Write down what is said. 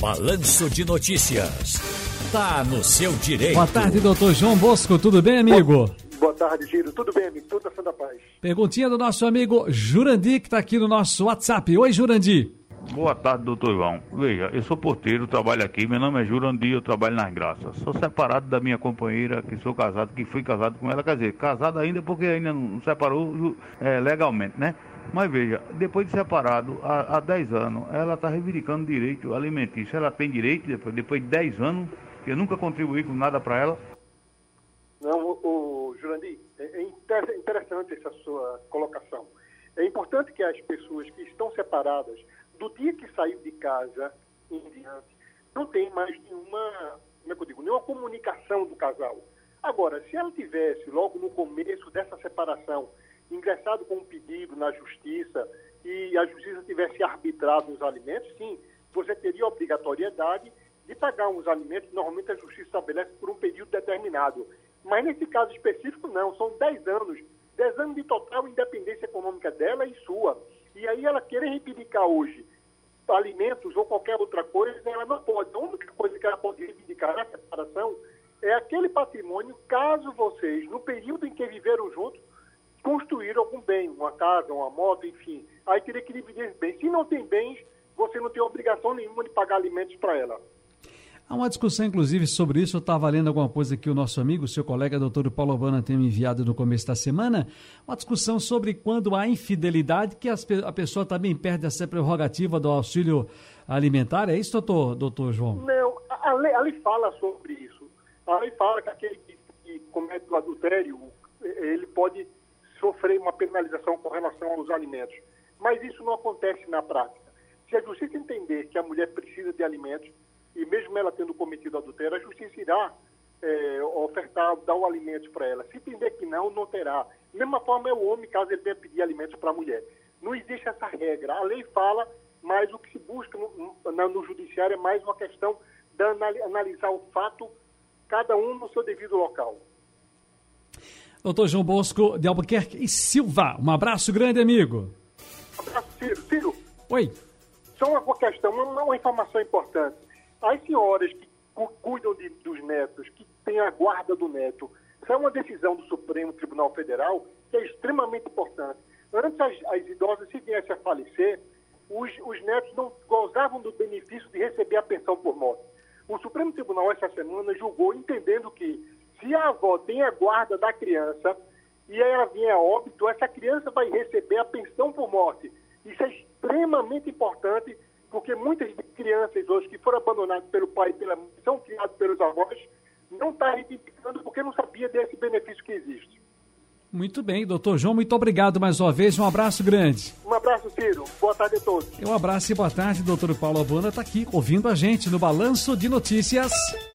Balanço de Notícias. Tá no seu direito. Boa tarde, doutor João Bosco. Tudo bem, amigo? Boa tarde, Giro. Tudo bem, amigo? Tudo na da paz. Perguntinha do nosso amigo Jurandir, que está aqui no nosso WhatsApp. Oi, Jurandir. Boa tarde, doutor João. Veja, eu sou porteiro, trabalho aqui. Meu nome é Jurandir, eu trabalho nas Graças. Sou separado da minha companheira, que sou casado, que fui casado com ela. Quer dizer, casado ainda porque ainda não separou é, legalmente, né? Mas veja, depois de separado, há, há 10 anos, ela está reivindicando direito alimentício. Ela tem direito, depois, depois de 10 anos, que eu nunca contribuí com nada para ela. Não, o, o Jurandir, é, é interessante essa sua colocação. É importante que as pessoas que estão separadas, do dia que saiu de casa em diante, não tem mais nenhuma, como é que eu digo, nenhuma comunicação do casal. Agora, se ela tivesse, logo no começo dessa separação, ingressado com um pedido na justiça e a justiça tivesse arbitrado os alimentos, sim, você teria obrigatoriedade de pagar uns alimentos, normalmente a justiça estabelece por um período determinado. Mas nesse caso específico, não, são 10 anos, 10 anos de total independência econômica dela e sua. E aí ela querer reivindicar hoje alimentos ou qualquer outra coisa, ela não pode. A única coisa que ela pode reivindicar na separação é aquele patrimônio, caso vocês, no período em que viveram juntos, construir algum bem, uma casa, uma moto, enfim. Aí teria que dividir esse bem. Se não tem bens, você não tem obrigação nenhuma de pagar alimentos para ela. Há uma discussão, inclusive, sobre isso. Eu estava lendo alguma coisa que o nosso amigo, seu colega, doutor Paulo Habana, tem me enviado no começo da semana. Uma discussão sobre quando há infidelidade, que a pessoa também perde essa prerrogativa do auxílio alimentar. É isso, doutor, doutor João? Não, a lei, a lei fala sobre isso. A lei fala que aquele que, que comete o adultério, ele pode sofrer uma penalização com relação aos alimentos. Mas isso não acontece na prática. Se a justiça entender que a mulher precisa de alimentos, e mesmo ela tendo cometido adultério, a justiça irá é, ofertar, dar o alimento para ela. Se entender que não, não terá. Da mesma forma é o homem, caso ele venha pedir alimentos para a mulher. Não existe essa regra. A lei fala, mas o que se busca no, no, no judiciário é mais uma questão de analisar o fato, cada um no seu devido local. Doutor João Bosco de Albuquerque e Silva. Um abraço grande, amigo. Um abraço, Ciro. Ciro. Oi. Só uma questão, uma, uma informação importante. As senhoras que cuidam de, dos netos, que têm a guarda do neto, isso é uma decisão do Supremo Tribunal Federal que é extremamente importante. Antes as, as idosas, se viessem a falecer, os, os netos não gozavam do benefício de receber a pensão por morte. O Supremo Tribunal, essa semana, julgou, entendendo que se a avó tem a guarda da criança e ela vier a óbito, essa criança vai receber a pensão por morte. Isso é extremamente importante, porque muitas crianças hoje que foram abandonadas pelo pai e pela mãe, são criadas pelos avós, não está reivindicando porque não sabia desse benefício que existe. Muito bem, doutor João, muito obrigado mais uma vez. Um abraço grande. Um abraço, Ciro. Boa tarde a todos. Um abraço e boa tarde, doutor Paulo Abana está aqui ouvindo a gente no Balanço de Notícias.